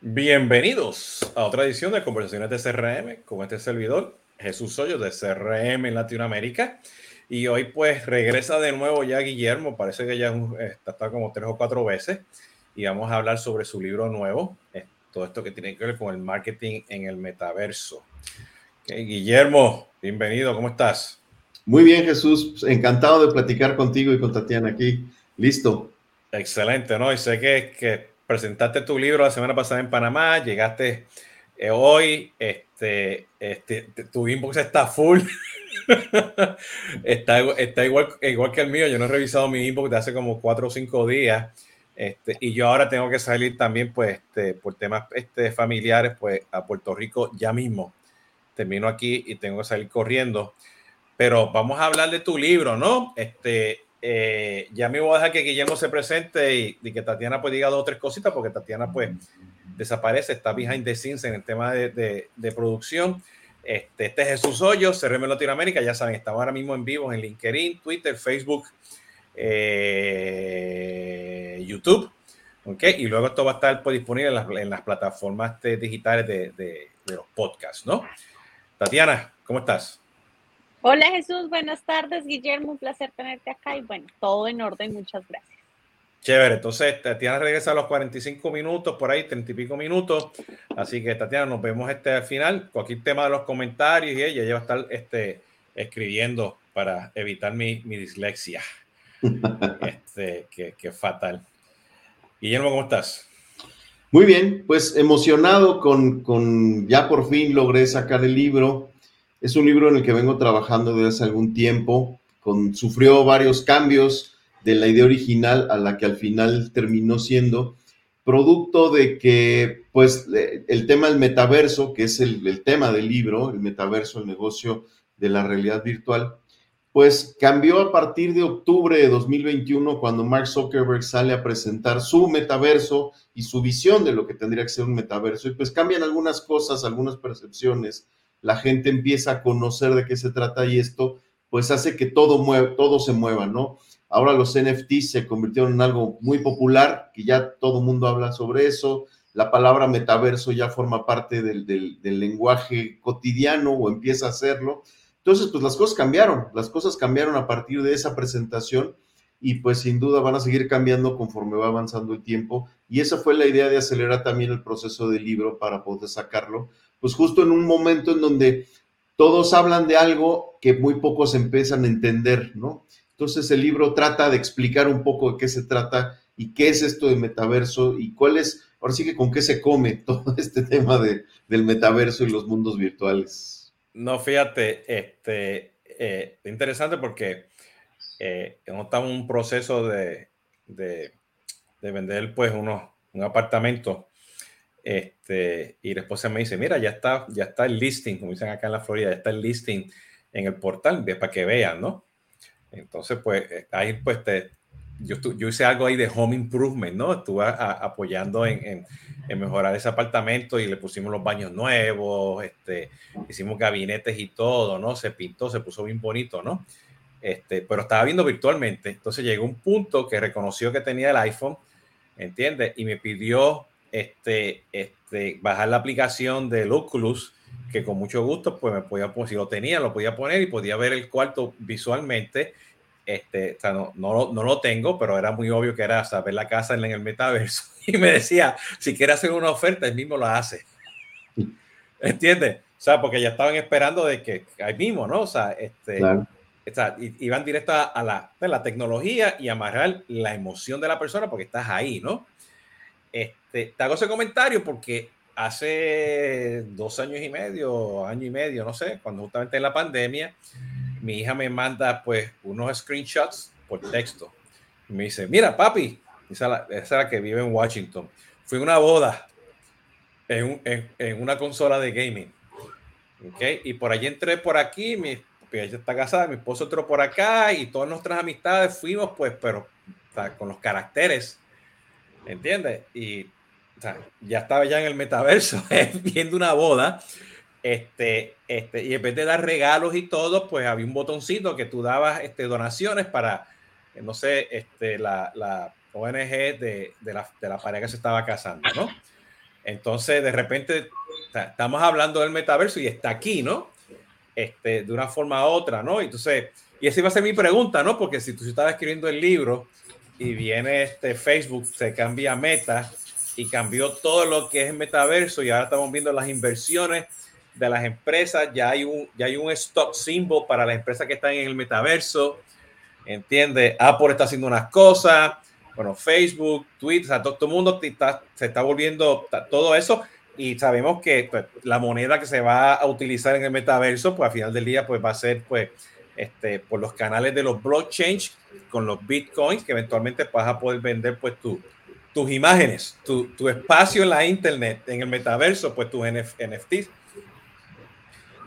Bienvenidos a otra edición de Conversaciones de CRM con este servidor, Jesús Hoyos de CRM en Latinoamérica. Y hoy pues regresa de nuevo ya Guillermo, parece que ya está, como tres o cuatro veces y vamos a hablar sobre su libro nuevo, todo esto que tiene que ver con el marketing en el metaverso. Guillermo, bienvenido, ¿cómo estás? Muy bien Jesús, encantado de platicar contigo y con Tatiana aquí, listo. Excelente, ¿no? Y sé que, que presentaste tu libro la semana pasada en Panamá, llegaste eh, hoy, este, este, tu inbox está full. está, está igual, igual que el mío. Yo no he revisado mi inbox de hace como cuatro o cinco días. Este, y yo ahora tengo que salir también, pues, este, por temas este, familiares, pues, a Puerto Rico ya mismo. Termino aquí y tengo que salir corriendo. Pero vamos a hablar de tu libro, ¿no? Este, eh, ya me voy a dejar que Guillermo se presente y, que Tatiana pues diga dos o tres cositas, porque Tatiana pues desaparece, está behind the scenes en el tema de, de, producción. Este, este, es Jesús Hoyos, CRM Latinoamérica, ya saben, estamos ahora mismo en vivo en LinkedIn, Twitter, Facebook, eh, YouTube. ¿okay? Y luego esto va a estar pues, disponible en las, en las plataformas digitales de, de los podcasts, ¿no? Tatiana, ¿cómo estás? Hola Jesús, buenas tardes Guillermo, un placer tenerte acá y bueno, todo en orden, muchas gracias. Chévere, entonces Tatiana regresa a los 45 minutos, por ahí 30 y pico minutos, así que Tatiana, nos vemos este al final, cualquier tema de los comentarios y ella, ya va a estar este, escribiendo para evitar mi, mi dislexia, este, que, que fatal. Guillermo, ¿cómo estás? Muy bien, pues emocionado con, con ya por fin logré sacar el libro es un libro en el que vengo trabajando desde hace algún tiempo, con, sufrió varios cambios de la idea original a la que al final terminó siendo, producto de que, pues, el tema del metaverso, que es el, el tema del libro, el metaverso, el negocio de la realidad virtual, pues cambió a partir de octubre de 2021 cuando Mark Zuckerberg sale a presentar su metaverso y su visión de lo que tendría que ser un metaverso. Y pues cambian algunas cosas, algunas percepciones la gente empieza a conocer de qué se trata y esto pues hace que todo, mueve, todo se mueva, ¿no? Ahora los NFTs se convirtieron en algo muy popular, que ya todo el mundo habla sobre eso. La palabra metaverso ya forma parte del, del, lenguaje cotidiano o empieza a hacerlo. Entonces, pues las cosas cambiaron, las cosas cambiaron a partir de esa presentación y pues sin duda van a seguir cambiando conforme va avanzando el tiempo. Y esa fue la idea de acelerar también el proceso del libro para poder sacarlo, pues justo en un momento en donde todos hablan de algo que muy pocos empiezan a entender, ¿no? Entonces el libro trata de explicar un poco de qué se trata y qué es esto de metaverso y cuál es, ahora sí que con qué se come todo este tema de, del metaverso y los mundos virtuales. No, fíjate, este, eh, interesante porque eh, estamos en un proceso de, de, de vender pues unos, un apartamento este, y después se me dice, mira, ya está, ya está el listing, como dicen acá en la Florida, ya está el listing en el portal para que vean, ¿no? Entonces, pues eh, ahí pues te, yo, yo hice algo ahí de home improvement, ¿no? Estuve apoyando en, en, mejorar ese apartamento y le pusimos los baños nuevos, este, hicimos gabinetes y todo, ¿no? Se pintó, se puso bien bonito, ¿no? Este, pero estaba viendo virtualmente. Entonces llegó un punto que reconoció que tenía el iPhone, ¿entiendes? Y me pidió este, este, bajar la aplicación del Oculus, que con mucho gusto, pues me podía, pues, si lo tenía, lo podía poner y podía ver el cuarto visualmente. Este, o sea, no, no, no, lo tengo, pero era muy obvio que era saber la casa en el metaverso. Y me decía, si quiere hacer una oferta, él mismo la hace. ¿Entiendes? O sea, porque ya estaban esperando de que ahí mismo, ¿no? O sea, este, iban directo a, la, a la tecnología y amarrar la emoción de la persona porque estás ahí, ¿no? Este, te hago ese comentario porque hace dos años y medio, año y medio, no sé, cuando justamente en la pandemia, mi hija me manda pues unos screenshots por texto. Y me dice, mira papi, esa es la, que vive en Washington. Fui una boda en, en, una consola de gaming. ¿Okay? Y por allí entré por aquí, mi, ella está casada, mi esposo entró por acá y todas nuestras amistades fuimos pues, pero con los caracteres ¿entiendes? Y ya estaba ya en el metaverso viendo una boda. Este, este, y en vez de dar regalos y todo, pues había un botoncito que tú dabas este, donaciones para, no sé, este, la, la ONG de, de, la, de la pareja que se estaba casando, ¿no? Entonces, de repente, estamos hablando del metaverso y está aquí, ¿no? Este, de una forma u otra, ¿no? Entonces, y esa iba a ser mi pregunta, ¿no? Porque si tú estabas escribiendo el libro y viene este Facebook, se cambia Meta y cambió todo lo que es metaverso y ahora estamos viendo las inversiones de las empresas, ya hay un, ya hay un stock symbol para las empresas que están en el metaverso, ¿entiendes? Apple está haciendo unas cosas, bueno, Facebook, Twitter, todo, el mundo se está volviendo todo eso y sabemos que pues, la moneda que se va a utilizar en el metaverso, pues al final del día, pues va a ser, pues, este, por los canales de los blockchain con los bitcoins, que eventualmente vas a poder vender, pues, tu, tus imágenes, tu, tu espacio en la internet, en el metaverso, pues tus NFTs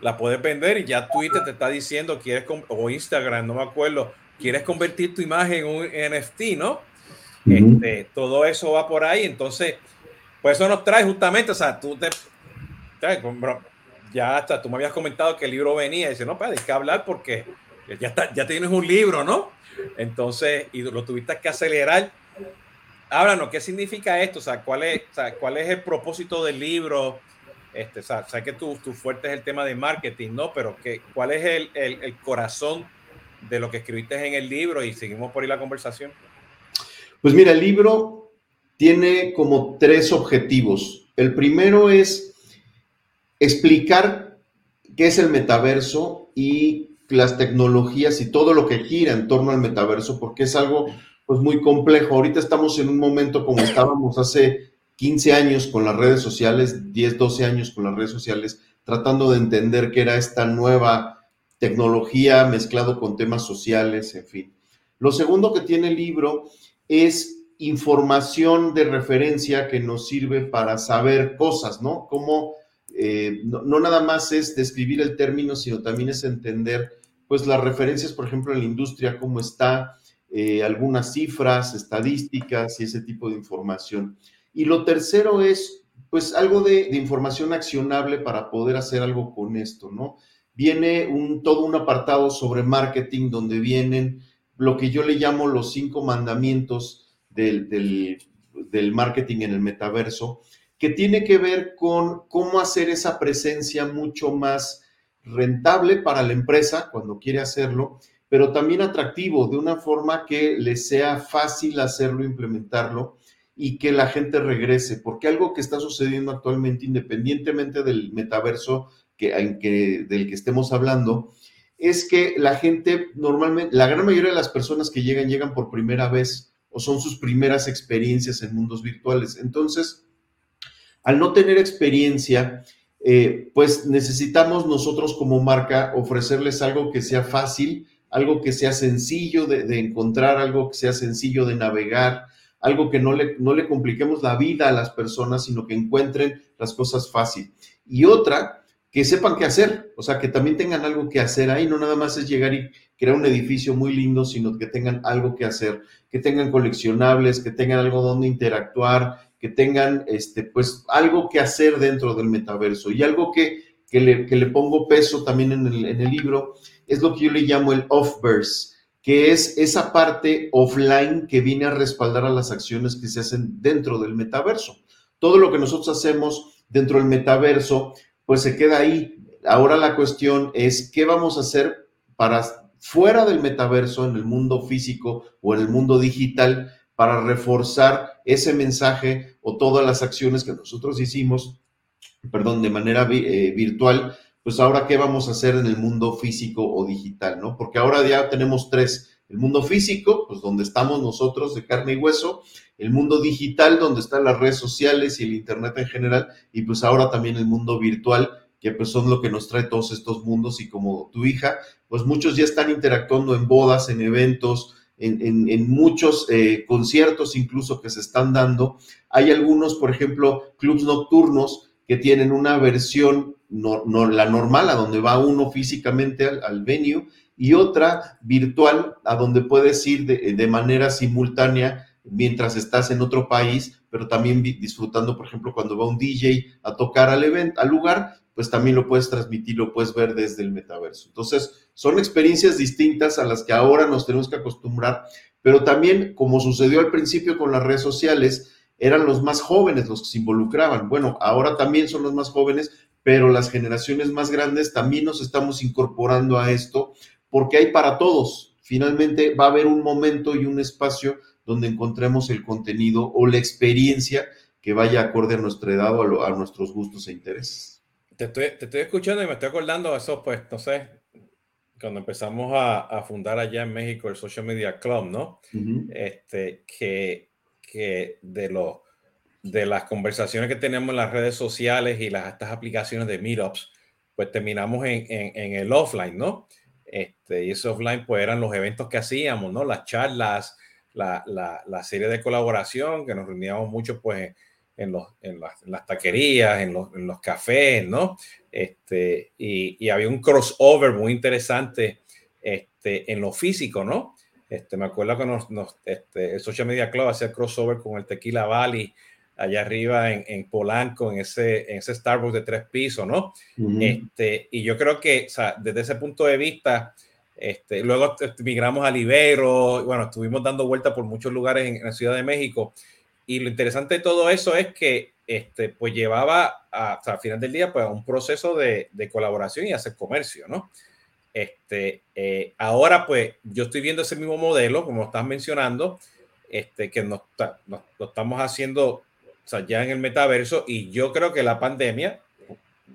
la puedes vender y ya Twitter te está diciendo, quieres, o Instagram, no me acuerdo, quieres convertir tu imagen en un NFT, ¿no? Este, todo eso va por ahí, entonces, pues eso nos trae justamente, o sea, tú te, ya hasta tú me habías comentado que el libro venía y dice, no, pues hay que hablar porque ya, ya tienes un libro, ¿no? Entonces, y lo tuviste que acelerar. Háblanos, ¿qué significa esto? O sea, ¿cuál es, sea, ¿cuál es el propósito del libro? Este, o sé que tu, tu, fuerte es el tema de marketing, ¿no? Pero ¿qué, ¿cuál es el, el corazón de lo que escribiste en el libro? Y seguimos por ahí la conversación. Pues mira, el libro tiene como tres objetivos. El primero es explicar qué es el metaverso y las tecnologías y todo lo que gira en torno al metaverso, porque es algo pues muy complejo. Ahorita estamos en un momento como estábamos hace 15 años con las redes sociales, 10, 12 años con las redes sociales, tratando de entender qué era esta nueva tecnología mezclado con temas sociales, en fin. Lo segundo que tiene el libro es información de referencia que nos sirve para saber cosas, ¿no? Como eh, no, nada más es describir el término, sino también es entender, pues, las referencias, por ejemplo, en la industria, cómo está, eh, algunas cifras, estadísticas y ese tipo de información. Y lo tercero es, pues, algo de, información accionable para poder hacer algo con esto, ¿no? Viene un, todo un apartado sobre marketing donde vienen lo que yo le llamo los cinco mandamientos del, del, marketing en el metaverso, que tiene que ver con cómo hacer esa presencia mucho más rentable para la empresa cuando quiere hacerlo, pero también atractivo, de una forma que le sea fácil hacerlo, implementarlo y que la gente regrese, porque algo que está sucediendo actualmente, independientemente del metaverso que, del que estemos hablando, es que la gente normalmente, la gran mayoría de las personas que llegan, llegan por primera vez o son sus primeras experiencias en mundos virtuales. Entonces, al no tener experiencia, eh, pues necesitamos nosotros como marca ofrecerles algo que sea fácil, algo que sea sencillo de, encontrar, algo que sea sencillo de navegar, algo que no le, no le compliquemos la vida a las personas, sino que encuentren las cosas fácil. Y otra que sepan qué hacer, o sea, que también tengan algo que hacer ahí, no nada más es llegar y crear un edificio muy lindo, sino que tengan algo que hacer, que tengan coleccionables, que tengan algo donde interactuar, que tengan, este, pues, algo que hacer dentro del metaverso. Y algo que, que, le, que le, pongo peso también en el, en el libro es lo que yo le llamo el off-verse, que es esa parte offline que viene a respaldar a las acciones que se hacen dentro del metaverso. Todo lo que nosotros hacemos dentro del metaverso pues se queda ahí. Ahora la cuestión es qué vamos a hacer para fuera del metaverso, en el mundo físico o en el mundo digital, para reforzar ese mensaje o todas las acciones que nosotros hicimos, perdón, de manera eh, virtual, pues ahora qué vamos a hacer en el mundo físico o digital, ¿no? Porque ahora ya tenemos tres. El mundo físico, pues donde estamos nosotros de carne y hueso, el mundo digital, donde están las redes sociales y el Internet en general, y pues ahora también el mundo virtual, que pues son lo que nos trae todos estos mundos y como tu hija, pues muchos ya están interactuando en bodas, en eventos, en, muchos eh, conciertos incluso que se están dando. Hay algunos, por ejemplo, clubs nocturnos que tienen una versión, no, la normal, a donde va uno físicamente al, venue, y otra virtual, a donde puedes ir de, de manera simultánea mientras estás en otro país, pero también disfrutando, por ejemplo, cuando va un DJ a tocar al evento, al lugar, pues también lo puedes transmitir, lo puedes ver desde el metaverso. Entonces, son experiencias distintas a las que ahora nos tenemos que acostumbrar, pero también, como sucedió al principio con las redes sociales, eran los más jóvenes los que se involucraban. Bueno, ahora también son los más jóvenes, pero las generaciones más grandes también nos estamos incorporando a esto porque hay para todos. Finalmente va a haber un momento y un espacio donde encontremos el contenido o la experiencia que vaya acorde a nuestra edad o a, nuestros gustos e intereses. Te estoy, escuchando y me estoy acordando de eso, pues, no sé, cuando empezamos a, fundar allá en México el Social Media Club, ¿no? este, que, que de, lo, de las conversaciones que tenemos en las redes sociales y las, estas aplicaciones de meetups, pues terminamos en, en, el offline, ¿no? Este, y ese offline, pues eran los eventos que hacíamos, ¿no? Las charlas, la, la, la serie de colaboración, que nos reuníamos mucho, pues, en, los, en, las, taquerías, en los, en los, cafés, ¿no? Este, y, y, había un crossover muy interesante este, en lo físico, ¿no? Este, me acuerdo que nos, nos este, el Social Media Club hacía crossover con el Tequila Valley allá arriba en, en Polanco, en ese, en ese Starbucks de tres pisos, ¿no? este, y yo creo que, o sea, desde ese punto de vista, este, luego migramos a Libero, bueno, estuvimos dando vueltas por muchos lugares en, en la Ciudad de México y lo interesante de todo eso es que este, pues llevaba a, al final del día pues, a un proceso de, de, colaboración y hacer comercio, ¿no? Este, eh, ahora pues yo estoy viendo ese mismo modelo, como estás mencionando, este, que nos, nos, lo estamos haciendo o sea, ya en el metaverso y yo creo que la pandemia,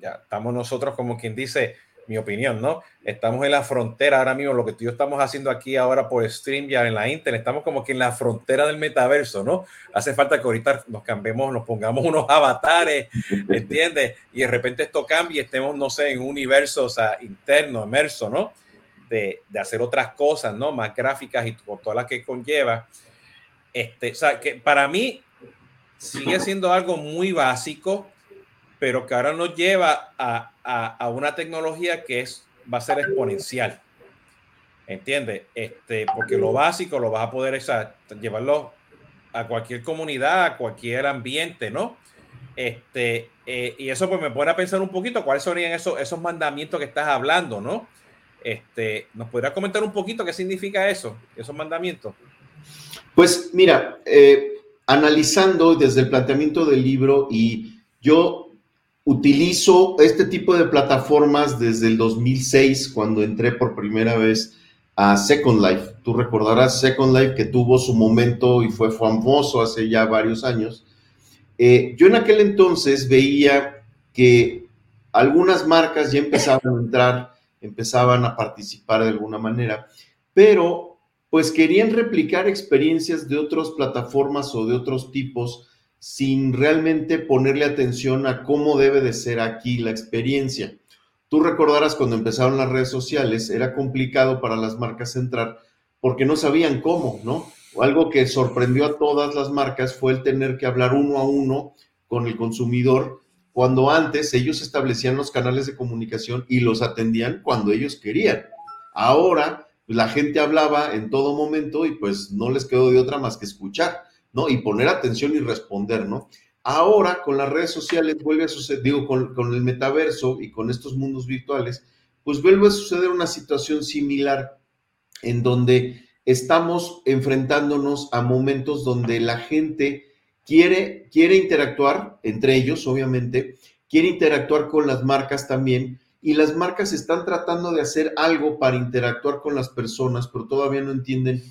ya estamos nosotros como quien dice, mi opinión, ¿no? Estamos en la frontera ahora mismo, lo que tú y yo estamos haciendo aquí ahora por stream ya en la internet, estamos como que en la frontera del metaverso, ¿no? Hace falta que ahorita nos cambiemos, nos pongamos unos avatares, ¿entiendes? Y de repente esto cambie estemos, no sé, en un universo, o sea, interno, inmerso, ¿no? De, de hacer otras cosas, ¿no? Más gráficas y por todas las que conlleva. Este, o sea, que para mí sigue siendo algo muy básico, pero que ahora nos lleva a, a, una tecnología que es, va a ser exponencial. ¿Entiendes? Este, porque lo básico lo vas a poder llevarlo a cualquier comunidad, a cualquier ambiente, ¿no? Este, eh, y eso pues me pone a pensar un poquito cuáles serían esos, esos mandamientos que estás hablando, ¿no? Este, ¿Nos podrías comentar un poquito qué significa eso, esos mandamientos? Pues mira, eh, analizando desde el planteamiento del libro y yo Utilizo este tipo de plataformas desde el 2006, cuando entré por primera vez a Second Life. Tú recordarás Second Life que tuvo su momento y fue famoso hace ya varios años. Eh, yo en aquel entonces veía que algunas marcas ya empezaban a entrar, empezaban a participar de alguna manera, pero pues querían replicar experiencias de otras plataformas o de otros tipos sin realmente ponerle atención a cómo debe de ser aquí la experiencia. Tú recordarás cuando empezaron las redes sociales, era complicado para las marcas entrar porque no sabían cómo, ¿no? Algo que sorprendió a todas las marcas fue el tener que hablar uno a uno con el consumidor, cuando antes ellos establecían los canales de comunicación y los atendían cuando ellos querían. Ahora la gente hablaba en todo momento y pues no les quedó de otra más que escuchar. ¿No? Y poner atención y responder, ¿no? Ahora con las redes sociales vuelve a suceder, digo, con, con el metaverso y con estos mundos virtuales, pues vuelve a suceder una situación similar en donde estamos enfrentándonos a momentos donde la gente quiere, quiere interactuar, entre ellos obviamente, quiere interactuar con las marcas también, y las marcas están tratando de hacer algo para interactuar con las personas, pero todavía no entienden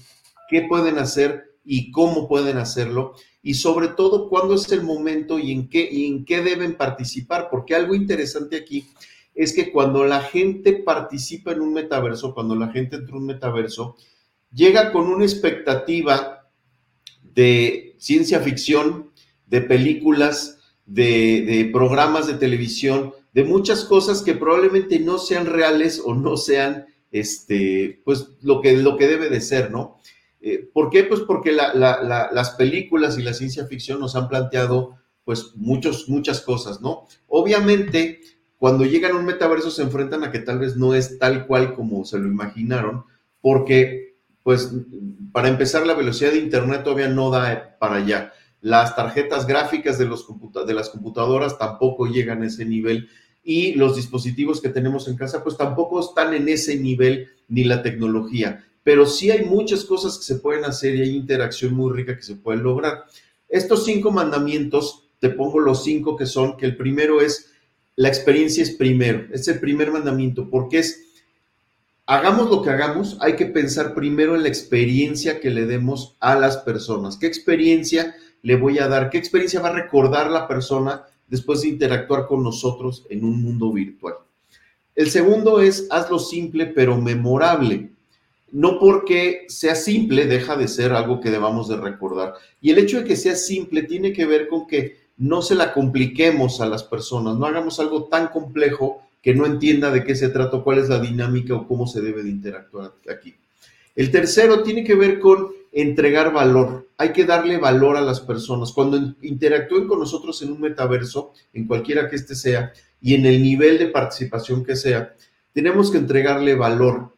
qué pueden hacer y cómo pueden hacerlo y sobre todo cuándo es el momento y en qué, y en qué deben participar, porque algo interesante aquí es que cuando la gente participa en un metaverso, cuando la gente entra en un metaverso, llega con una expectativa de ciencia ficción, de películas, de, programas de televisión, de muchas cosas que probablemente no sean reales o no sean este, pues lo que, lo que debe de ser, ¿no? Eh, ¿Por qué? Pues porque las películas y la ciencia ficción nos han planteado pues muchos, muchas cosas, ¿no? Obviamente, cuando llegan a un metaverso se enfrentan a que tal vez no es tal cual como se lo imaginaron, porque pues para empezar la velocidad de Internet todavía no da para allá. Las tarjetas gráficas de, de las computadoras tampoco llegan a ese nivel y los dispositivos que tenemos en casa pues tampoco están en ese nivel ni la tecnología pero sí hay muchas cosas que se pueden hacer y hay interacción muy rica que se puede lograr. Estos cinco mandamientos, te pongo los cinco que son, que el primero es, la experiencia es primero, es el primer mandamiento, porque es, hagamos lo que hagamos, hay que pensar primero en la experiencia que le demos a las personas. ¿Qué experiencia le voy a dar? ¿Qué experiencia va a recordar la persona después de interactuar con nosotros en un mundo virtual? El segundo es, hazlo simple pero memorable no porque sea simple deja de ser algo que debamos de recordar. Y el hecho de que sea simple tiene que ver con que no se la compliquemos a las personas, no hagamos algo tan complejo que no entienda de qué se trata, cuál es la dinámica o cómo se debe de interactuar aquí. El tercero tiene que ver con entregar valor. Hay que darle valor a las personas. Cuando interactúen con nosotros en un metaverso, en cualquiera que este sea, y en el nivel de participación que sea, tenemos que entregarle valor.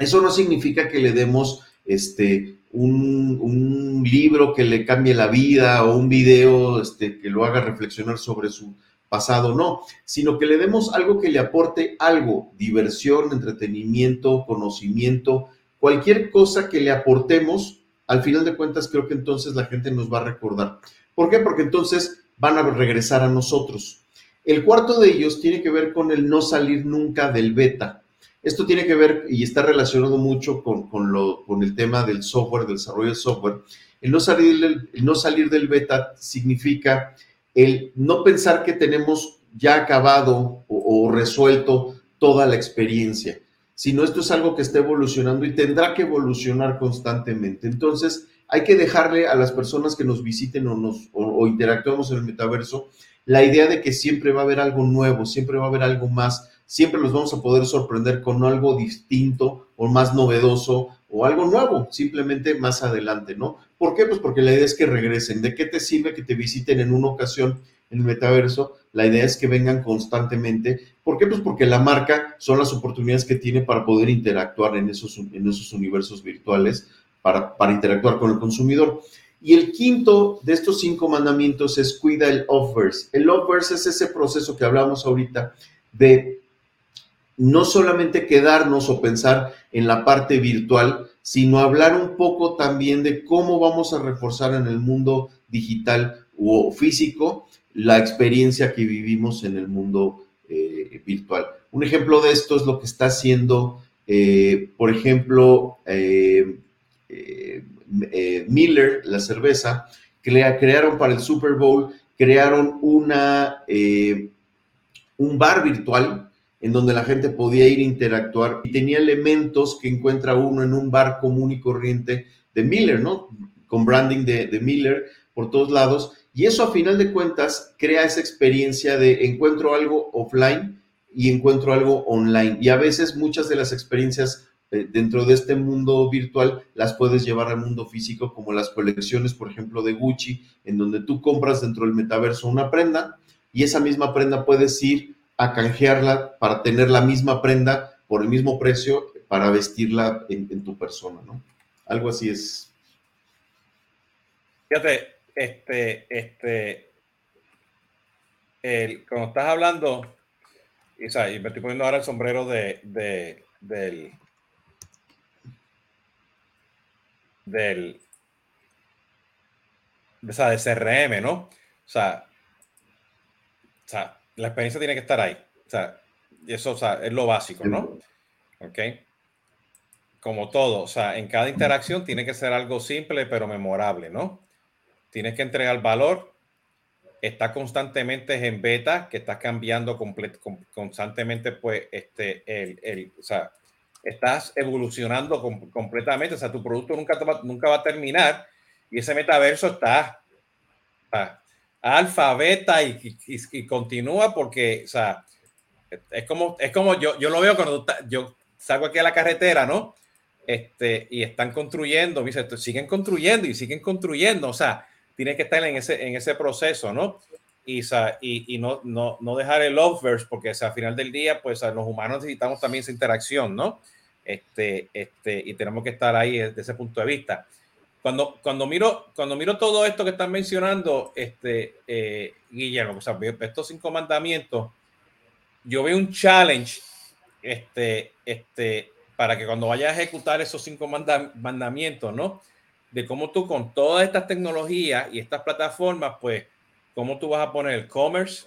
Eso no significa que le demos este, un, libro que le cambie la vida o un video este, que lo haga reflexionar sobre su pasado, no, sino que le demos algo que le aporte algo, diversión, entretenimiento, conocimiento, cualquier cosa que le aportemos, al final de cuentas creo que entonces la gente nos va a recordar. ¿Por qué? Porque entonces van a regresar a nosotros. El cuarto de ellos tiene que ver con el no salir nunca del beta. Esto tiene que ver y está relacionado mucho con, lo, con el tema del software, del desarrollo del software. El no, salir del, no salir del beta significa el no pensar que tenemos ya acabado o, o resuelto toda la experiencia, sino esto es algo que está evolucionando y tendrá que evolucionar constantemente. Entonces, hay que dejarle a las personas que nos visiten o, nos, o, interactuamos en el metaverso la idea de que siempre va a haber algo nuevo, siempre va a haber algo más, siempre los vamos a poder sorprender con algo distinto o más novedoso o algo nuevo, simplemente más adelante, ¿no? ¿Por qué? Pues porque la idea es que regresen. ¿De qué te sirve que te visiten en una ocasión en el metaverso? La idea es que vengan constantemente. ¿Por qué? Pues porque la marca son las oportunidades que tiene para poder interactuar en esos, en esos universos virtuales, para, para interactuar con el consumidor. Y el quinto de estos cinco mandamientos es cuida el offverse. El offverse es ese proceso que hablamos ahorita de no solamente quedarnos o pensar en la parte virtual, sino hablar un poco también de cómo vamos a reforzar en el mundo digital o físico la experiencia que vivimos en el mundo eh, virtual. Un ejemplo de esto es lo que está haciendo, eh, por ejemplo, eh, Miller, la cerveza, crearon para el Super Bowl, crearon una, un bar virtual en donde la gente podía ir a interactuar y tenía elementos que encuentra uno en un bar común y corriente de Miller, ¿no? Con branding de, Miller por todos lados. Y eso a final de cuentas crea esa experiencia de encuentro algo offline y encuentro algo online. Y a veces muchas de las experiencias eh, dentro de este mundo virtual las puedes llevar al mundo físico, como las colecciones, por ejemplo, de Gucci, en donde tú compras dentro del metaverso una prenda y esa misma prenda puedes ir a canjearla para tener la misma prenda por el mismo precio para vestirla en, tu persona, ¿no? Algo así es. Fíjate, este, este, el, cuando estás hablando, y, o sea, me estoy poniendo ahora el sombrero de, de del, del, de, o sea, de CRM, ¿no? O sea, o sea, la experiencia tiene que estar ahí. O sea, eso o sea, es lo básico, ¿no? Ok. Como todo, o sea, en cada interacción tiene que ser algo simple pero memorable, ¿no? Tienes que entregar valor. Está constantemente en beta, que está cambiando constantemente, pues, este, el, el, o sea, estás evolucionando completamente. O sea, tu producto nunca, nunca va a terminar y ese metaverso está, está alfa, beta y, continúa porque, o sea, es como, es como yo, yo lo veo cuando yo salgo aquí a la carretera, ¿no? Este, y están construyendo, dice, siguen construyendo y siguen construyendo, o sea, tienes que estar en ese, en ese proceso, ¿no? Y, y, y no, no, no, dejar el oververse, porque o sea, al final del día, pues los humanos necesitamos también esa interacción, ¿no? Este, este, y tenemos que estar ahí desde ese punto de vista cuando, cuando, miro, cuando miro todo esto que están mencionando, este, eh, Guillermo, o sea, estos cinco mandamientos, yo veo un challenge este, este, para que cuando vaya a ejecutar esos cinco mandamientos, ¿no? de cómo tú con todas estas tecnologías y estas plataformas, pues, cómo tú vas a poner el commerce,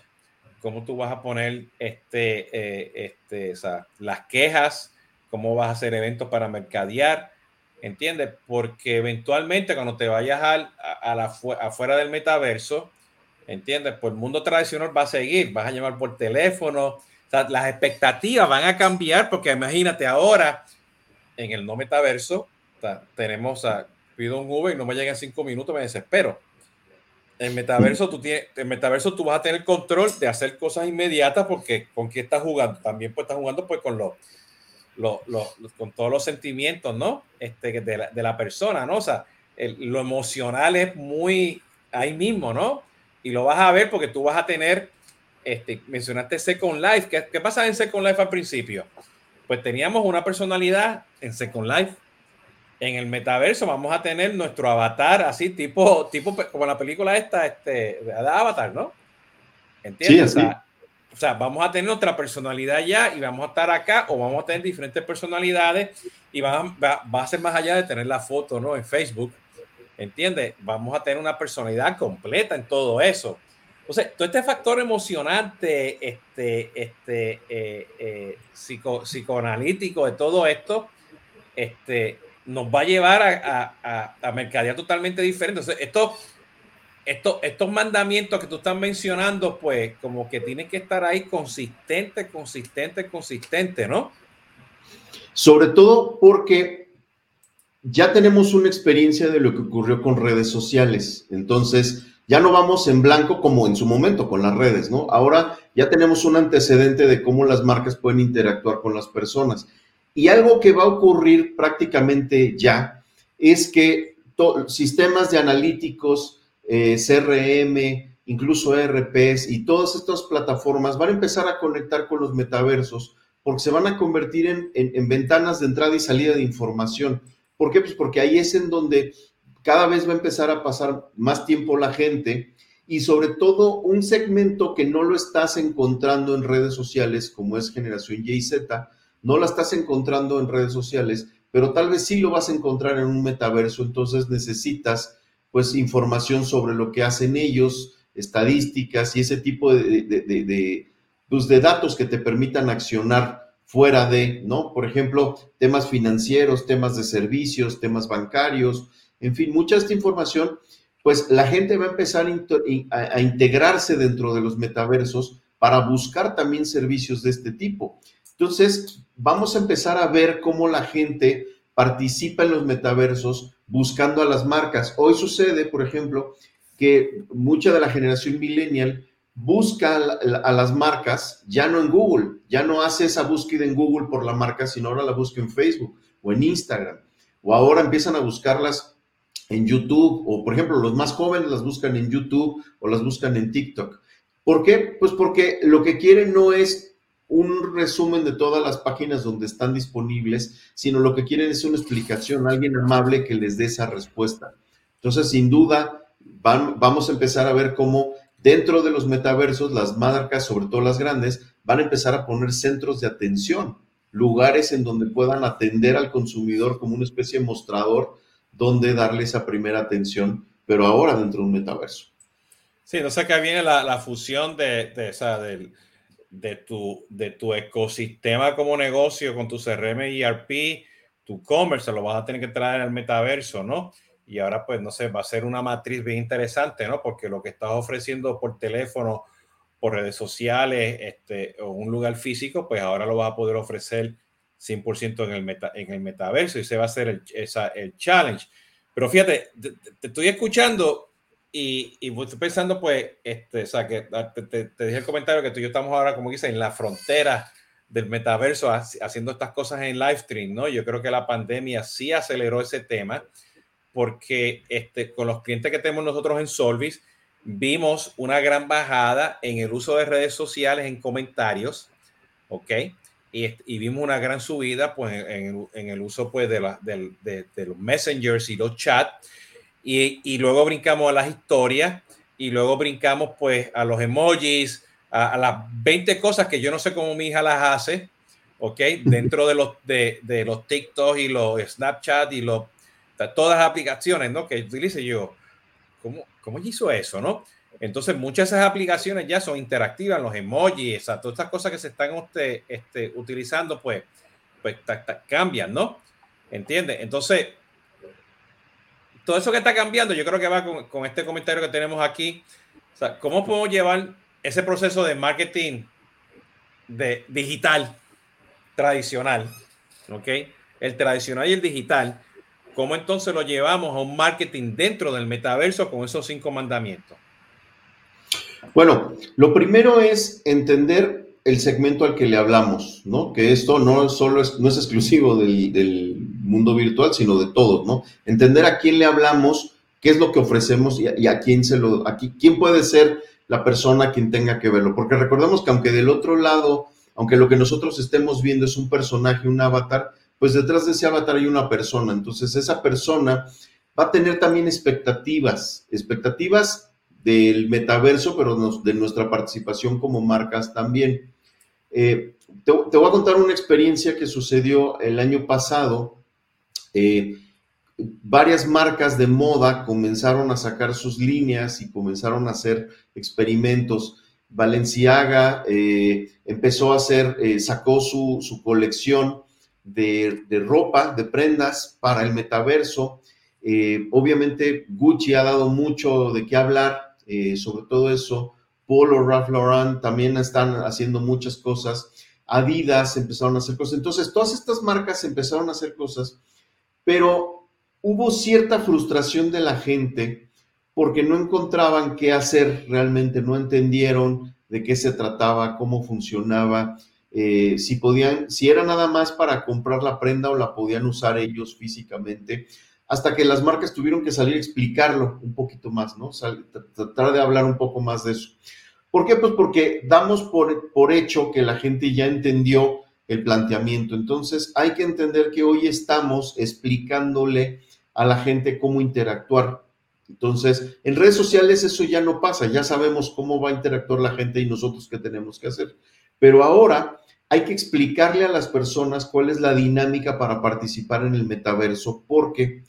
cómo tú vas a poner este, eh, este, las quejas, cómo vas a hacer eventos para mercadear, ¿entiendes? Porque eventualmente cuando te vayas al, a, la, afuera del metaverso, ¿entiendes? Pues el mundo tradicional va a seguir, vas a llamar por teléfono, las expectativas van a cambiar porque imagínate ahora en el no metaverso, tenemos a pido un Uber y no me llega en cinco minutos, me desespero. En metaverso, tú tienes, en metaverso tú vas a tener control de hacer cosas inmediatas porque con qué estás jugando. También pues estás jugando pues con los, con todos los sentimientos, ¿no? Este, de, la, de la persona, ¿no? O sea, lo emocional es muy ahí mismo, ¿no? Y lo vas a ver porque tú vas a tener, este, mencionaste Second Life. ¿Qué, qué pasa en Second Life al principio? Pues teníamos una personalidad en Second Life en el metaverso vamos a tener nuestro avatar así, tipo, tipo como la película esta, este, de Avatar, ¿no? ¿Entiendes? o, sea, vamos a tener nuestra personalidad ya y vamos a estar acá o vamos a tener diferentes personalidades y va, va, a ser más allá de tener la foto, ¿no? En Facebook, ¿entiendes? Vamos a tener una personalidad completa en todo eso. O sea, todo este factor emocionante, este, este, eh, eh, psico, psicoanalítico de todo esto, este, nos va a llevar a, a, a mercadear totalmente diferente. estos, estos, estos mandamientos que tú estás mencionando, pues como que tienen que estar ahí consistente, consistente, consistente, ¿no? Sobre todo porque ya tenemos una experiencia de lo que ocurrió con redes sociales. Entonces, ya no vamos en blanco como en su momento con las redes, ¿no? Ahora ya tenemos un antecedente de cómo las marcas pueden interactuar con las personas. Y algo que va a ocurrir prácticamente ya es que sistemas de analíticos, eh, CRM, incluso ERPs y todas estas plataformas van a empezar a conectar con los metaversos porque se van a convertir en, en, ventanas de entrada y salida de información. ¿Por qué? Pues porque ahí es en donde cada vez va a empezar a pasar más tiempo la gente y sobre todo un segmento que no lo estás encontrando en redes sociales como es generación Y Z, no la estás encontrando en redes sociales, pero tal vez sí lo vas a encontrar en un metaverso, entonces necesitas pues información sobre lo que hacen ellos, estadísticas y ese tipo de, pues, de datos que te permitan accionar fuera de, ¿no? Por ejemplo, temas financieros, temas de servicios, temas bancarios, en fin, mucha esta información, pues la gente va a empezar a integrarse dentro de los metaversos para buscar también servicios de este tipo. Entonces, vamos a empezar a ver cómo la gente participa en los metaversos buscando a las marcas. Hoy sucede, por ejemplo, que mucha de la generación millennial busca a las marcas ya no en Google, ya no hace esa búsqueda en Google por la marca, sino ahora la busca en Facebook o en Instagram. O ahora empiezan a buscarlas en YouTube, o por ejemplo, los más jóvenes las buscan en YouTube o las buscan en TikTok. ¿Por qué? Pues porque lo que quieren no es un resumen de todas las páginas donde están disponibles, sino lo que quieren es una explicación, alguien amable que les dé esa respuesta. Entonces, sin duda, vamos a empezar a ver cómo dentro de los metaversos, las marcas, sobre todo las grandes, van a empezar a poner centros de atención, lugares en donde puedan atender al consumidor como una especie de mostrador donde darle esa primera atención, pero ahora dentro de un metaverso. Sí, sé qué viene la, fusión de, de, esa, del, de tu, de tu ecosistema como negocio con tu CRM y ERP, tu commerce, lo vas a tener que traer al metaverso, ¿no? Y ahora, pues, no sé, va a ser una matriz bien interesante, ¿no? Porque lo que estás ofreciendo por teléfono, por redes sociales, este, o un lugar físico, pues ahora lo vas a poder ofrecer 100% en el, meta, en el metaverso y ese va a ser el, esa, el challenge. Pero fíjate, te estoy escuchando y, y estoy pensando, pues, este, o sea, que ah, te, te, dije el comentario que tú y yo estamos ahora, como dice, en la frontera del metaverso haciendo estas cosas en live stream, ¿no? Yo creo que la pandemia sí aceleró ese tema porque este, con los clientes que tenemos nosotros en Solvis, vimos una gran bajada en el uso de redes sociales en comentarios, ¿ok? Y, y vimos una gran subida pues, en, en el uso pues, de, la, de, de, de los messengers y los chats y, luego brincamos a las historias y luego brincamos pues a los emojis, a, las 20 cosas que yo no sé cómo mi hija las hace, ¿ok? Dentro de los, de, de los TikTok y los Snapchat y los, todas las aplicaciones, ¿no? Que utilice yo, ¿cómo, cómo hizo eso, no? Entonces, muchas de esas aplicaciones ya son interactivas, los emojis, todas estas cosas que se están usted, este, utilizando, pues, pues cambian, ¿no? ¿Entiendes? Entonces, todo eso que está cambiando, yo creo que va con, con este comentario que tenemos aquí. O sea, ¿cómo podemos llevar ese proceso de marketing de digital tradicional, ¿ok? El tradicional y el digital, ¿cómo entonces lo llevamos a un marketing dentro del metaverso con esos cinco mandamientos? Bueno, lo primero es entender el segmento al que le hablamos, ¿no? Que esto no solo es, no es exclusivo del, mundo virtual, sino de todos, ¿no? Entender a quién le hablamos, qué es lo que ofrecemos y a, quién se lo, aquí, quién puede ser la persona quien tenga que verlo. Porque recordemos que aunque del otro lado, aunque lo que nosotros estemos viendo es un personaje, un avatar, pues detrás de ese avatar hay una persona. Entonces esa persona va a tener también expectativas, expectativas del metaverso, pero de nuestra participación como marcas también. Eh, te, voy a contar una experiencia que sucedió el año pasado. Eh, varias marcas de moda comenzaron a sacar sus líneas y comenzaron a hacer experimentos. Valenciaga eh, empezó a hacer, sacó su, colección de, de, ropa, de prendas para el metaverso. obviamente Gucci ha dado mucho de qué hablar eh, sobre todo eso. Polo, Ralph Lauren también están haciendo muchas cosas. Adidas empezaron a hacer cosas. Entonces, todas estas marcas empezaron a hacer cosas, pero hubo cierta frustración de la gente porque no encontraban qué hacer realmente, no entendieron de qué se trataba, cómo funcionaba, eh, si podían, si era nada más para comprar la prenda o la podían usar ellos físicamente hasta que las marcas tuvieron que salir a explicarlo un poquito más, ¿no? tratar de hablar un poco más de eso. ¿Por qué? Pues porque damos por, por hecho que la gente ya entendió el planteamiento. Entonces hay que entender que hoy estamos explicándole a la gente cómo interactuar. Entonces, en redes sociales eso ya no pasa, ya sabemos cómo va a interactuar la gente y nosotros qué tenemos que hacer. Pero ahora hay que explicarle a las personas cuál es la dinámica para participar en el metaverso, porque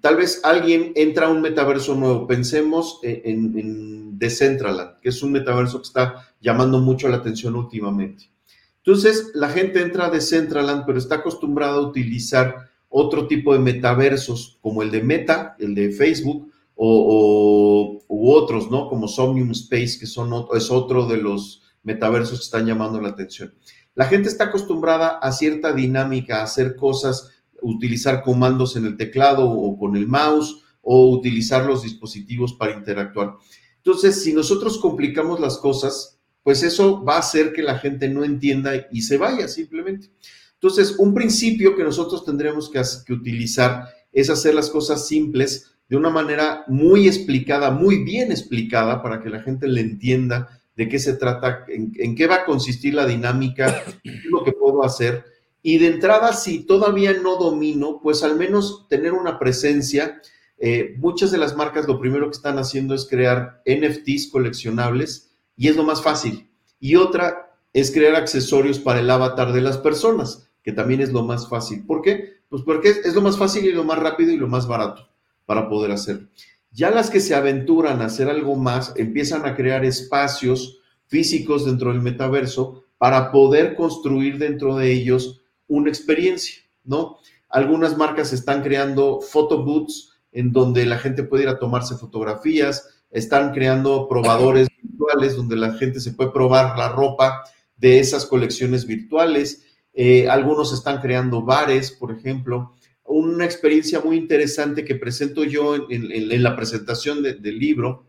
tal vez alguien entra a un metaverso nuevo. Pensemos en, en Decentraland, que es un metaverso que está llamando mucho la atención últimamente. Entonces, la gente entra a Decentraland, pero está acostumbrada a utilizar otro tipo de metaversos, como el de Meta, el de Facebook, o, u otros, ¿no? Como Somnium Space, que son es otro de los metaversos que están llamando la atención. La gente está acostumbrada a cierta dinámica, a hacer cosas utilizar comandos en el teclado o con el mouse o utilizar los dispositivos para interactuar. Entonces, si nosotros complicamos las cosas, pues eso va a hacer que la gente no entienda y se vaya simplemente. Entonces, un principio que nosotros tendremos que, utilizar es hacer las cosas simples de una manera muy explicada, muy bien explicada, para que la gente le entienda de qué se trata, en, en qué va a consistir la dinámica, qué lo que puedo hacer y de entrada, si todavía no domino, pues al menos tener una presencia. Eh, muchas de las marcas lo primero que están haciendo es crear NFTs coleccionables y es lo más fácil. Y otra es crear accesorios para el avatar de las personas, que también es lo más fácil. ¿Por qué? Pues porque es lo más fácil y lo más rápido y lo más barato para poder hacer. Ya las que se aventuran a hacer algo más, empiezan a crear espacios físicos dentro del metaverso para poder construir dentro de ellos una experiencia, ¿no? Algunas marcas están creando photo booths en donde la gente puede ir a tomarse fotografías, están creando probadores virtuales donde la gente se puede probar la ropa de esas colecciones virtuales. Eh, algunos están creando bares, por ejemplo. Una experiencia muy interesante que presento yo en, la presentación del libro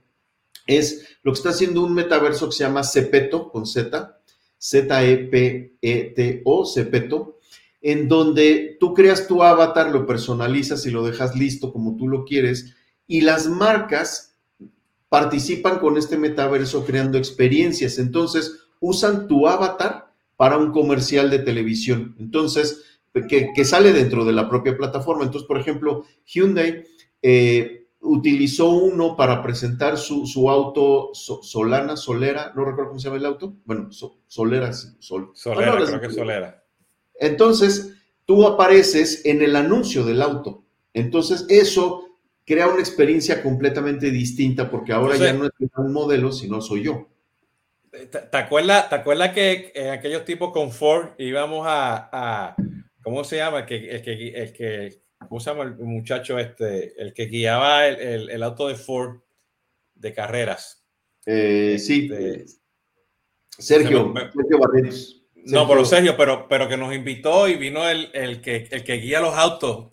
es lo que está haciendo un metaverso que se llama Cepeto, con Z, Z-E-P-E-T-O, Cepeto, en donde tú creas tu avatar, lo personalizas y lo dejas listo como tú lo quieres, y las marcas participan con este metaverso creando experiencias. Entonces, usan tu avatar para un comercial de televisión. Entonces, que, sale dentro de la propia plataforma. Entonces, por ejemplo, Hyundai eh, utilizó uno para presentar su, auto Solana, Solera, no recuerdo cómo se llama el auto. Bueno, Solera, Sol, Solera, creo que Solera. Entonces, tú apareces en el anuncio del auto. Entonces, eso crea una experiencia completamente distinta porque ahora ya no es un modelo, sino soy yo. ¿Te, acuerdas, ¿Te acuerdas que en aquellos tipos con Ford íbamos a, ¿cómo se llama? El que, el que, el que, ¿Cómo se llama el muchacho este? El que guiaba el, el, auto de Ford de carreras. Eh, sí. Este, Sergio, Sergio Barretos. No, pero Sergio, pero, pero que nos invitó y vino el, el, que, el que guía los autos,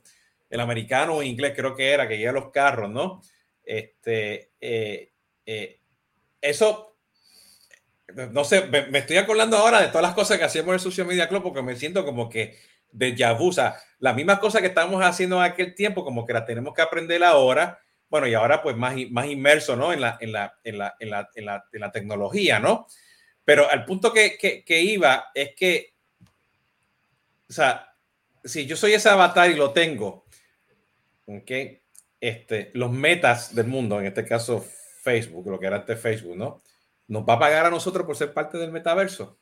el americano o inglés creo que era, que guía los carros, ¿no? Este, eh, eh, eso, no sé, me, estoy acordando ahora de todas las cosas que hacíamos en el Social Media Club porque me siento como que de Yahoo, o sea, las mismas cosas que estábamos haciendo en aquel tiempo, como que las tenemos que aprender ahora, bueno, y ahora pues más, más inmerso, ¿no? En la, en la, en la, en la, en la, en la tecnología, ¿no? Pero al punto que, que, iba es que, o sea, si yo soy ese avatar y lo tengo, ¿ok? Este, los metas del mundo, en este caso Facebook, lo que era antes Facebook, ¿no? Nos va a pagar a nosotros por ser parte del metaverso.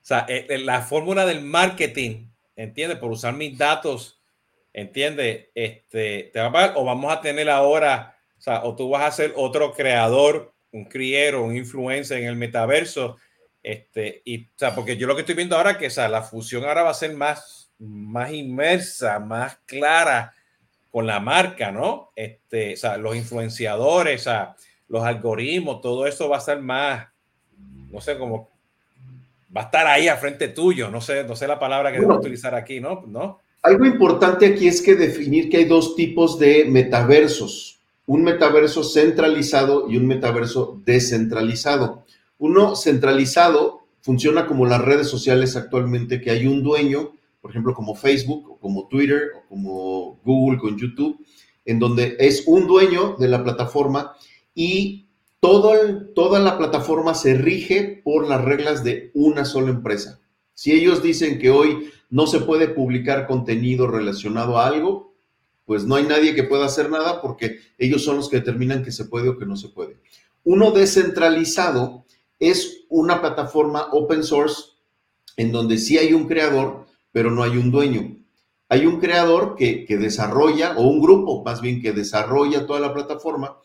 O sea, eh, eh, la fórmula del marketing, ¿entiendes? Por usar mis datos, ¿entiendes? Este, te va a pagar o vamos a tener ahora, o sea, o tú vas a ser otro creador un criero, un influencer en el metaverso. Este, y, o sea, porque yo lo que estoy viendo ahora es que o sea, la fusión ahora va a ser más, más inmersa, más clara con la marca, ¿no? Este, o sea, los influenciadores, o sea, los algoritmos, todo eso va a ser más, no sé, cómo va a estar ahí a frente tuyo, no sé, no sé la palabra que debo utilizar aquí, ¿no? ¿no? Algo importante aquí es que definir que hay dos tipos de metaversos un metaverso centralizado y un metaverso descentralizado. Uno centralizado funciona como las redes sociales actualmente, que hay un dueño, por ejemplo, como Facebook o como Twitter o como Google con YouTube, en donde es un dueño de la plataforma y todo toda la plataforma se rige por las reglas de una sola empresa. Si ellos dicen que hoy no se puede publicar contenido relacionado a algo, pues no hay nadie que pueda hacer nada porque ellos son los que determinan que se puede o que no se puede. Uno descentralizado es una plataforma open source en donde sí hay un creador, pero no hay un dueño. Hay un creador que, desarrolla, o un grupo más bien que desarrolla toda la plataforma,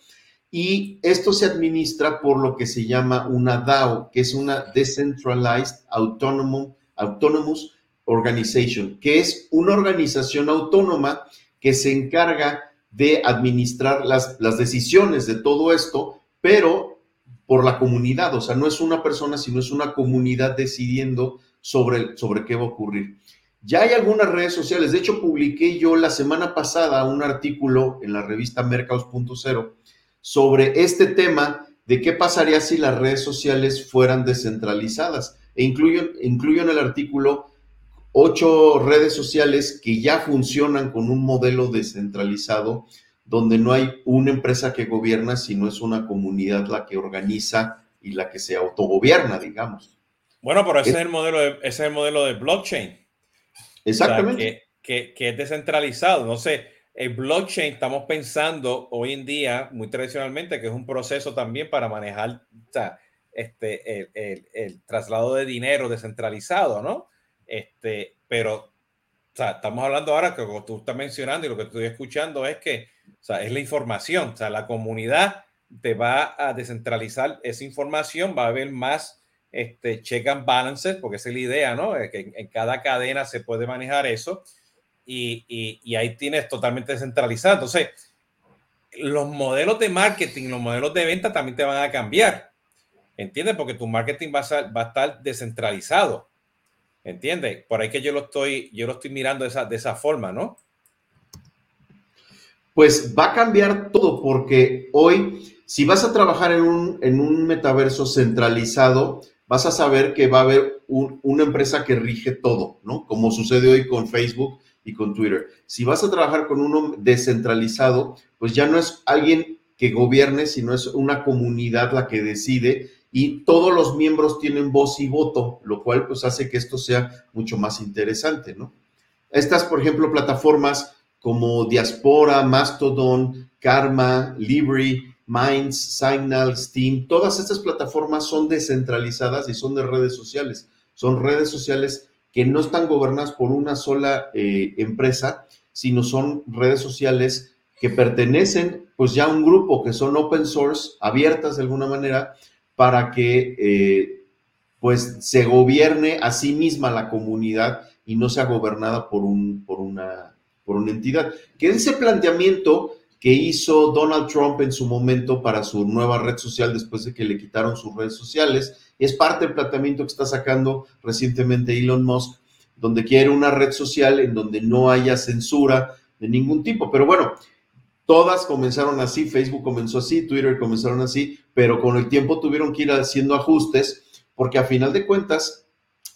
y esto se administra por lo que se llama una DAO, que es una Decentralized Autonomous Organization, que es una organización autónoma que se encarga de administrar las, las decisiones de todo esto, pero por la comunidad, o sea, no es una persona, sino es una comunidad decidiendo sobre, sobre qué va a ocurrir. Ya hay algunas redes sociales, de hecho publiqué yo la semana pasada un artículo en la revista Mercados.0 sobre este tema de qué pasaría si las redes sociales fueran descentralizadas. E incluyo, incluyo en el artículo ocho redes sociales que ya funcionan con un modelo descentralizado donde no hay una empresa que gobierna, sino es una comunidad la que organiza y la que se autogobierna, digamos. Bueno, pero ese es, el modelo de, ese es el modelo de blockchain. Exactamente. que, que, es descentralizado. No sé, el blockchain estamos pensando hoy en día, muy tradicionalmente, que es un proceso también para manejar este, el, el, el traslado de dinero descentralizado, ¿no? Este, pero estamos hablando ahora que como tú estás mencionando y lo que estoy escuchando es que es la información, o sea, la comunidad te va a descentralizar esa información, va a haber más este, check and balances, porque esa es la idea, ¿no? Que en, cada cadena se puede manejar eso y, y, ahí tienes totalmente descentralizado. Entonces, los modelos de marketing, los modelos de venta también te van a cambiar, ¿entiendes? Porque tu marketing va a, va a estar descentralizado. ¿Entiendes? Por ahí que yo lo estoy, yo lo estoy mirando de esa, de esa forma, ¿no? Pues va a cambiar todo porque hoy, si vas a trabajar en un, en un metaverso centralizado, vas a saber que va a haber una empresa que rige todo, ¿no? Como sucede hoy con Facebook y con Twitter. Si vas a trabajar con uno descentralizado, pues ya no es alguien que gobierne, sino es una comunidad la que decide y todos los miembros tienen voz y voto, lo cual pues hace que esto sea mucho más interesante, ¿no? Estas, por ejemplo, plataformas como Diaspora, Mastodon, Karma, Libri, Minds, Signal, Steam, todas estas plataformas son descentralizadas y son de redes sociales. Son redes sociales que no están gobernadas por una sola eh, empresa, sino son redes sociales que pertenecen pues ya a un grupo que son open source, abiertas de alguna manera, para que eh, pues se gobierne a sí misma la comunidad y no sea gobernada por, un, por, una, por una entidad. Que ese planteamiento que hizo Donald Trump en su momento para su nueva red social después de que le quitaron sus redes sociales. Es parte del planteamiento que está sacando recientemente Elon Musk, donde quiere una red social en donde no haya censura de ningún tipo. Pero bueno, todas comenzaron así, Facebook comenzó así, Twitter comenzaron así, pero con el tiempo tuvieron que ir haciendo ajustes porque a final de cuentas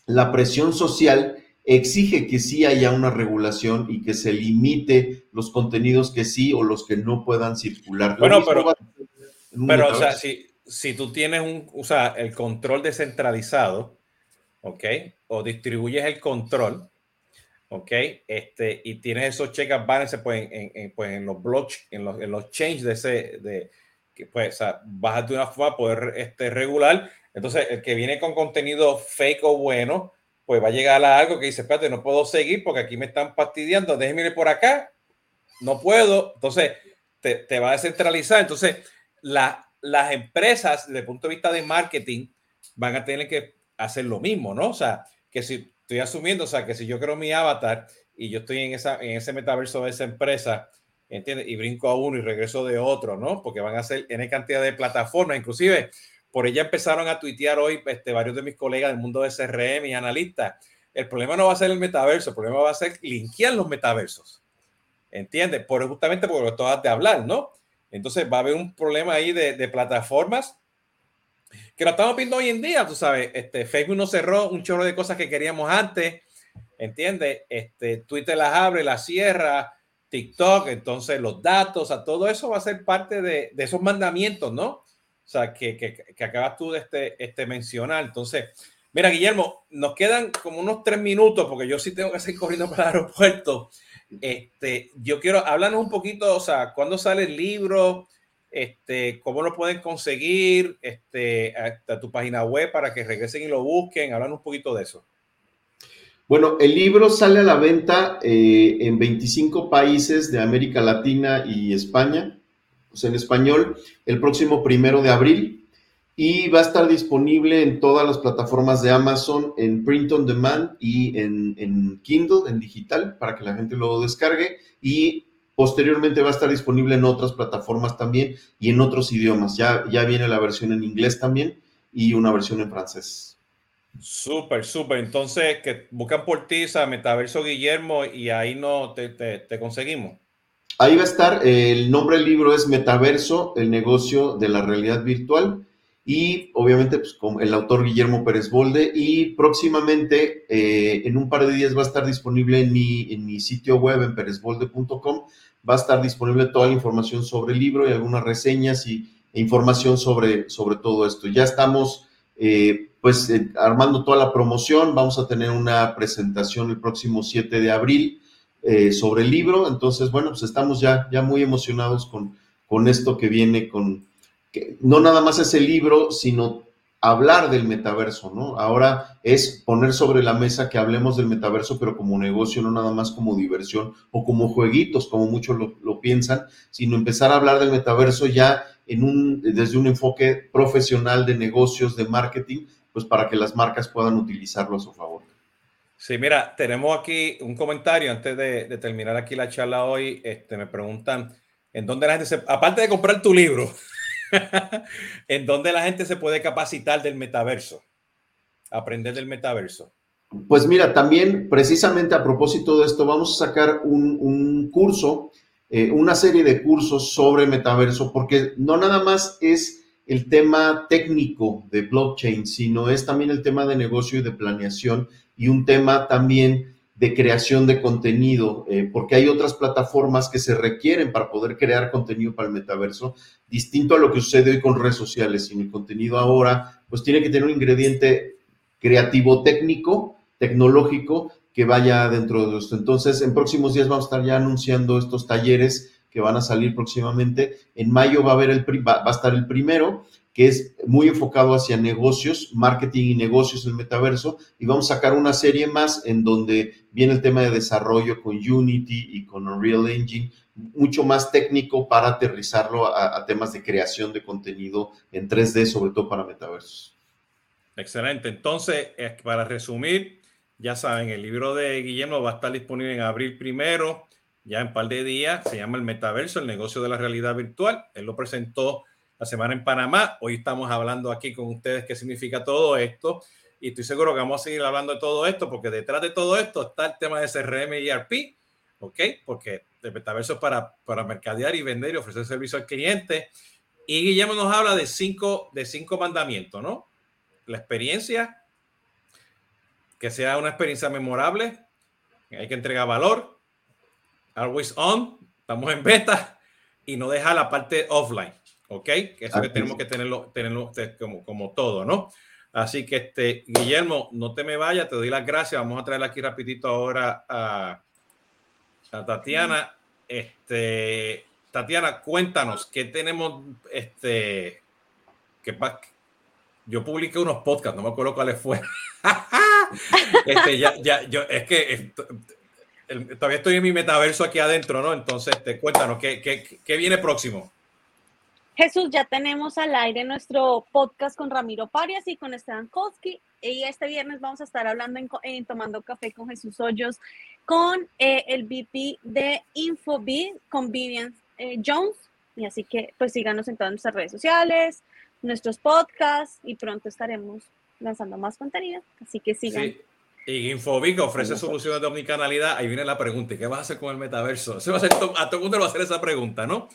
la presión social exige que sí haya una regulación y que se limite los contenidos que sí o los que no puedan circular. Bueno, pero, pero o sea, si, si tú tienes un, o sea, el control descentralizado, ¿ok? O distribuyes el control, ¿ok? Este, y tienes esos check and balances pues, en, pues, en los blocks, en los, en los change de ese, de, que pues, o sea, vas de una forma poder este, regular. Entonces, el que viene con contenido fake o bueno, pues va a llegar a algo que dice, espérate, no puedo seguir porque aquí me están fastidiando, déjeme ir por acá, no puedo, entonces te, te va a descentralizar, entonces las empresas desde el punto de vista de marketing van a tener que hacer lo mismo, ¿no? O sea, que si estoy asumiendo, o sea, que si yo creo mi avatar y yo estoy en, esa, en ese metaverso de esa empresa, ¿entiendes? Y brinco a uno y regreso de otro, ¿no? Porque van a ser en cantidad de plataformas, inclusive por ella empezaron a tuitear hoy este, varios de mis colegas del mundo de CRM y analistas. El problema no va a ser el metaverso, el problema va a ser linkear los metaversos. ¿Entiendes? Por, justamente por lo que de hablar, ¿no? Entonces va a haber un problema ahí de, plataformas que lo estamos viendo hoy en día, tú sabes, este, Facebook nos cerró un chorro de cosas que queríamos antes, ¿entiendes? Este, Twitter las abre, las cierra, TikTok, entonces los datos, a todo eso va a ser parte de, de esos mandamientos, ¿no? o sea, que, que, acabas tú de este, este mencionar. Entonces, mira, Guillermo, nos quedan como unos tres minutos porque yo sí tengo que seguir corriendo para el aeropuerto. Este, yo quiero, háblanos un poquito, o sea, ¿cuándo sale el libro? Este, ¿Cómo lo pueden conseguir? Este, hasta tu página web para que regresen y lo busquen. Háblanos un poquito de eso. Bueno, el libro sale a la venta eh, en 25 países de América Latina y España en español, el próximo primero de abril y va a estar disponible en todas las plataformas de Amazon en print on demand y en, Kindle, en digital, para que la gente lo descargue y posteriormente va a estar disponible en otras plataformas también y en otros idiomas. Ya, ya viene la versión en inglés también y una versión en francés. Súper, súper. Entonces, que buscan por ti, Metaverso Guillermo, y ahí no te, te conseguimos. Ahí va a estar, el nombre del libro es Metaverso, el negocio de la realidad virtual. Y obviamente, pues, con el autor Guillermo Pérez Bolde. Y próximamente, eh, en un par de días, va a estar disponible en mi, en mi sitio web, en perezbolde.com. Va a estar disponible toda la información sobre el libro y algunas reseñas y, e información sobre, sobre todo esto. Ya estamos, eh, pues, eh, armando toda la promoción. Vamos a tener una presentación el próximo 7 de abril eh, sobre el libro. Entonces, bueno, pues estamos ya, ya muy emocionados con, con esto que viene con, no nada más es el libro, sino hablar del metaverso, ¿no? Ahora es poner sobre la mesa que hablemos del metaverso, pero como negocio, no nada más como diversión o como jueguitos, como muchos lo, piensan, sino empezar a hablar del metaverso ya desde un enfoque profesional de negocios, de marketing, pues para que las marcas puedan utilizarlo a su favor. Sí, mira, tenemos aquí un comentario antes de, terminar aquí la charla hoy. Este, me preguntan, ¿en dónde la gente se, aparte de comprar tu libro, ¿en dónde la gente se puede capacitar del metaverso? Aprender del metaverso. Pues mira, también precisamente a propósito de esto, vamos a sacar un, curso, eh, una serie de cursos sobre metaverso, porque no nada más es el tema técnico de blockchain, sino es también el tema de negocio y de planeación y un tema también de creación de contenido, eh, porque hay otras plataformas que se requieren para poder crear contenido para el metaverso, distinto a lo que sucede hoy con redes sociales. Y el contenido ahora, pues tiene que tener un ingrediente creativo técnico, tecnológico, que vaya dentro de esto. Entonces, en próximos días vamos a estar ya anunciando estos talleres que van a salir próximamente. En mayo va a, haber el, va a estar el primero que es muy enfocado hacia negocios, marketing y negocios en metaverso, y vamos a sacar una serie más en donde viene el tema de desarrollo con Unity y con Unreal Engine, mucho más técnico para aterrizarlo a, temas de creación de contenido en 3D, sobre todo para metaversos. Excelente. Entonces, para resumir, ya saben, el libro de Guillermo va a estar disponible en abril primero, ya en un par de días. Se llama El Metaverso, el negocio de la realidad virtual. Él lo presentó la semana en Panamá. Hoy estamos hablando aquí con ustedes qué significa todo esto. Y estoy seguro que vamos a seguir hablando de todo esto, porque detrás de todo esto está el tema de CRM y ERP, ¿ok? Porque el metaverso es para, para mercadear y vender y ofrecer servicio al cliente. Y Guillermo nos habla de cinco, de cinco mandamientos, ¿no? La experiencia, que sea una experiencia memorable, hay que entregar valor, always on, estamos en beta y no deja la parte offline, ¿ok? Que eso que tenemos que tenerlo, tenerlo como, como todo, ¿no? Así que, este, Guillermo, no te me vayas, te doy las gracias. Vamos a traer aquí rapidito ahora a, a Tatiana. Este, Tatiana, cuéntanos, ¿qué tenemos? Este, que yo publiqué unos podcasts, no me acuerdo cuáles fueron. este, ya, ya, yo, es que todavía estoy en mi metaverso aquí adentro, ¿no? Entonces, te cuéntanos, ¿qué, qué, qué viene próximo? Jesús, ya tenemos al aire nuestro podcast con Ramiro Parias y con Esteban Koski. Y este viernes vamos a estar hablando en, Tomando Café con Jesús Hoyos, con eh, el VP de Infobid, con Vivian eh, Jones. Y así que, pues síganos en todas nuestras redes sociales, nuestros podcasts y pronto estaremos lanzando más contenido. Así que sigan. Sí. Y Infobic ofrece soluciones de omnicanalidad. Ahí viene la pregunta: ¿qué vas a hacer con el metaverso? Se va a, hacer, a todo el mundo le va a hacer esa pregunta, ¿no?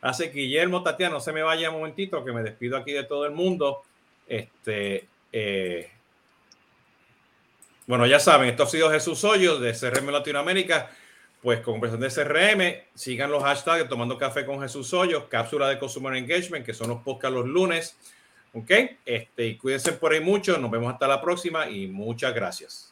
Así Guillermo, Tatiana, no se me vaya un momentito, que me despido aquí de todo el mundo. Este, eh, bueno, ya saben, esto ha sido Jesús Hoyos de CRM Latinoamérica. Pues con conversación de CRM, sigan los hashtags Tomando Café con Jesús Hoyos, cápsula de Consumer Engagement, que son los podcasts los lunes. ¿Ok? Este, y cuídense por ahí mucho. Nos vemos hasta la próxima y muchas gracias.